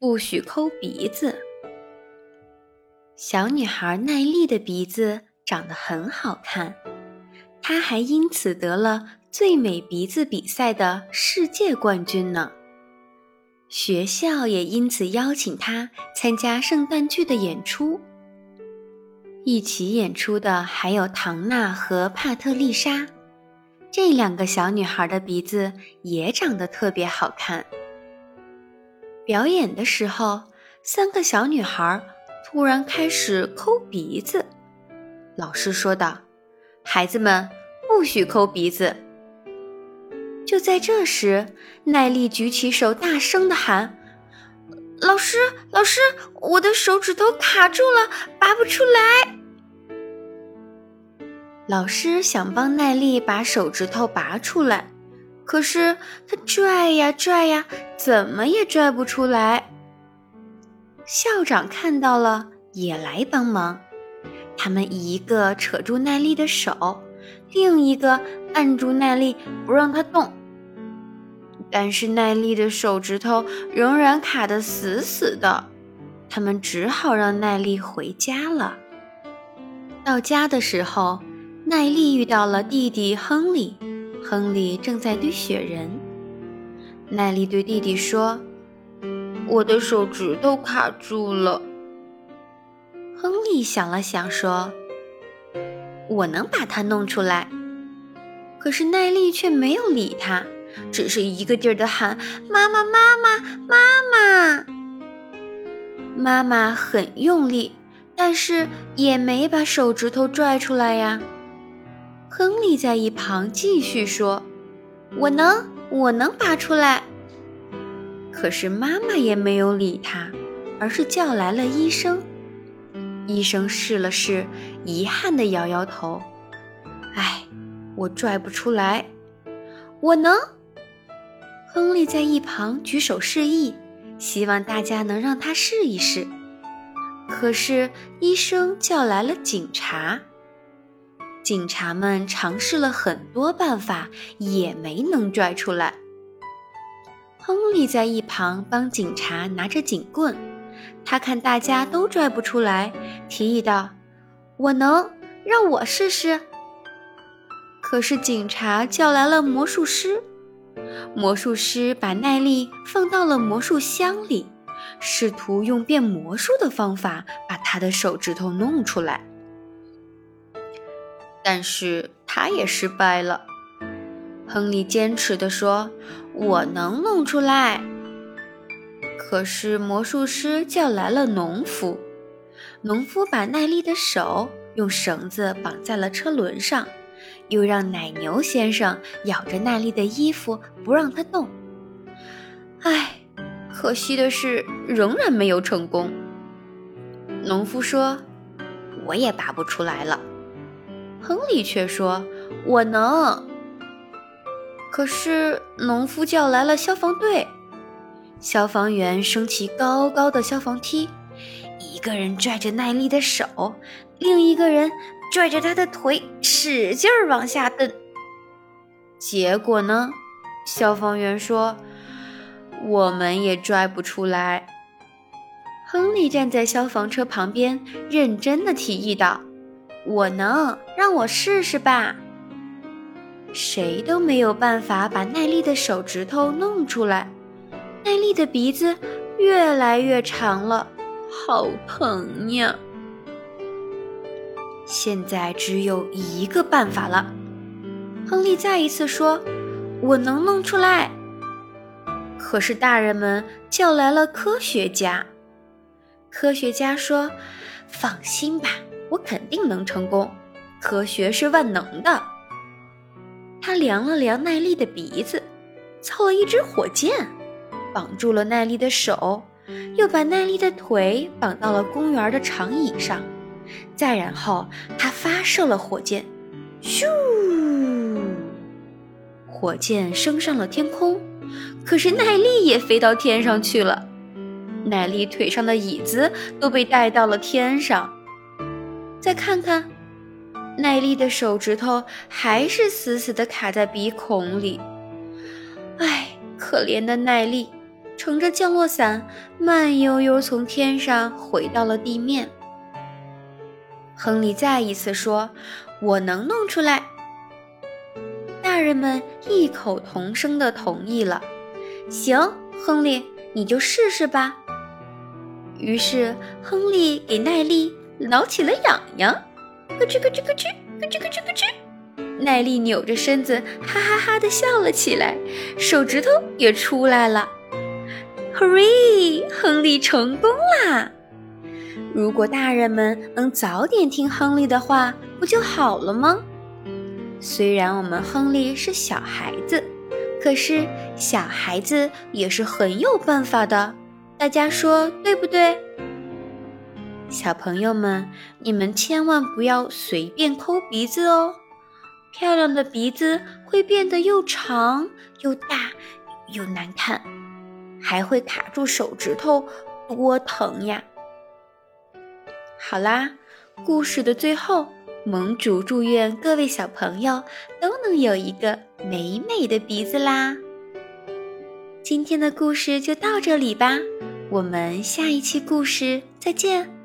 不许抠鼻子。小女孩奈丽的鼻子长得很好看，她还因此得了最美鼻子比赛的世界冠军呢。学校也因此邀请她参加圣诞剧的演出。一起演出的还有唐娜和帕特丽莎，这两个小女孩的鼻子也长得特别好看。表演的时候，三个小女孩。突然开始抠鼻子，老师说道：“孩子们不许抠鼻子。”就在这时，奈丽举起手，大声的喊：“老师，老师，我的手指头卡住了，拔不出来。”老师想帮奈丽把手指头拔出来，可是他拽呀拽呀，怎么也拽不出来。校长看到了，也来帮忙。他们一个扯住奈丽的手，另一个按住奈丽，不让她动。但是奈丽的手指头仍然卡得死死的。他们只好让奈丽回家了。到家的时候，奈丽遇到了弟弟亨利。亨利正在堆雪人。奈丽对弟弟说。我的手指头卡住了。亨利想了想，说：“我能把它弄出来。”可是奈丽却没有理他，只是一个劲儿的喊：“妈妈，妈妈，妈妈！”妈妈很用力，但是也没把手指头拽出来呀。亨利在一旁继续说：“我能，我能拔出来。”可是妈妈也没有理他，而是叫来了医生。医生试了试，遗憾地摇摇头：“哎，我拽不出来。”我能。亨利在一旁举手示意，希望大家能让他试一试。可是医生叫来了警察，警察们尝试了很多办法，也没能拽出来。亨利在一旁帮警察拿着警棍，他看大家都拽不出来，提议道：“我能，让我试试。”可是警察叫来了魔术师，魔术师把奈丽放到了魔术箱里，试图用变魔术的方法把他的手指头弄出来，但是他也失败了。亨利坚持地说：“我能弄出来。”可是魔术师叫来了农夫，农夫把奈丽的手用绳子绑在了车轮上，又让奶牛先生咬着奈丽的衣服不让她动。唉，可惜的是，仍然没有成功。农夫说：“我也拔不出来了。”亨利却说：“我能。”可是，农夫叫来了消防队，消防员升起高高的消防梯，一个人拽着奈丽的手，另一个人拽着他的腿，使劲儿往下蹬。结果呢？消防员说：“我们也拽不出来。”亨利站在消防车旁边，认真的提议道：“我能，让我试试吧。”谁都没有办法把奈丽的手指头弄出来，奈丽的鼻子越来越长了，好疼呀！现在只有一个办法了，亨利再一次说：“我能弄出来。”可是大人们叫来了科学家，科学家说：“放心吧，我肯定能成功，科学是万能的。”他量了量奈丽的鼻子，凑了一支火箭，绑住了奈丽的手，又把奈丽的腿绑到了公园的长椅上。再然后，他发射了火箭，咻！火箭升上了天空，可是奈丽也飞到天上去了。奈丽腿上的椅子都被带到了天上。再看看。奈丽的手指头还是死死地卡在鼻孔里。唉，可怜的奈丽，乘着降落伞，慢悠悠从天上回到了地面。亨利再一次说：“我能弄出来。”大人们异口同声地同意了。行，亨利，你就试试吧。于是，亨利给耐力挠起了痒痒，咯吱咯吱咯吱，咯吱咯吱咯吱。耐力扭着身子，哈哈哈的笑了起来，手指头也出来了。Hooray！亨利成功啦！如果大人们能早点听亨利的话，不就好了吗？虽然我们亨利是小孩子，可是小孩子也是很有办法的。大家说对不对？小朋友们，你们千万不要随便抠鼻子哦。漂亮的鼻子会变得又长又大又难看，还会卡住手指头，多疼呀！好啦，故事的最后，盟主祝愿各位小朋友都能有一个美美的鼻子啦！今天的故事就到这里吧，我们下一期故事再见。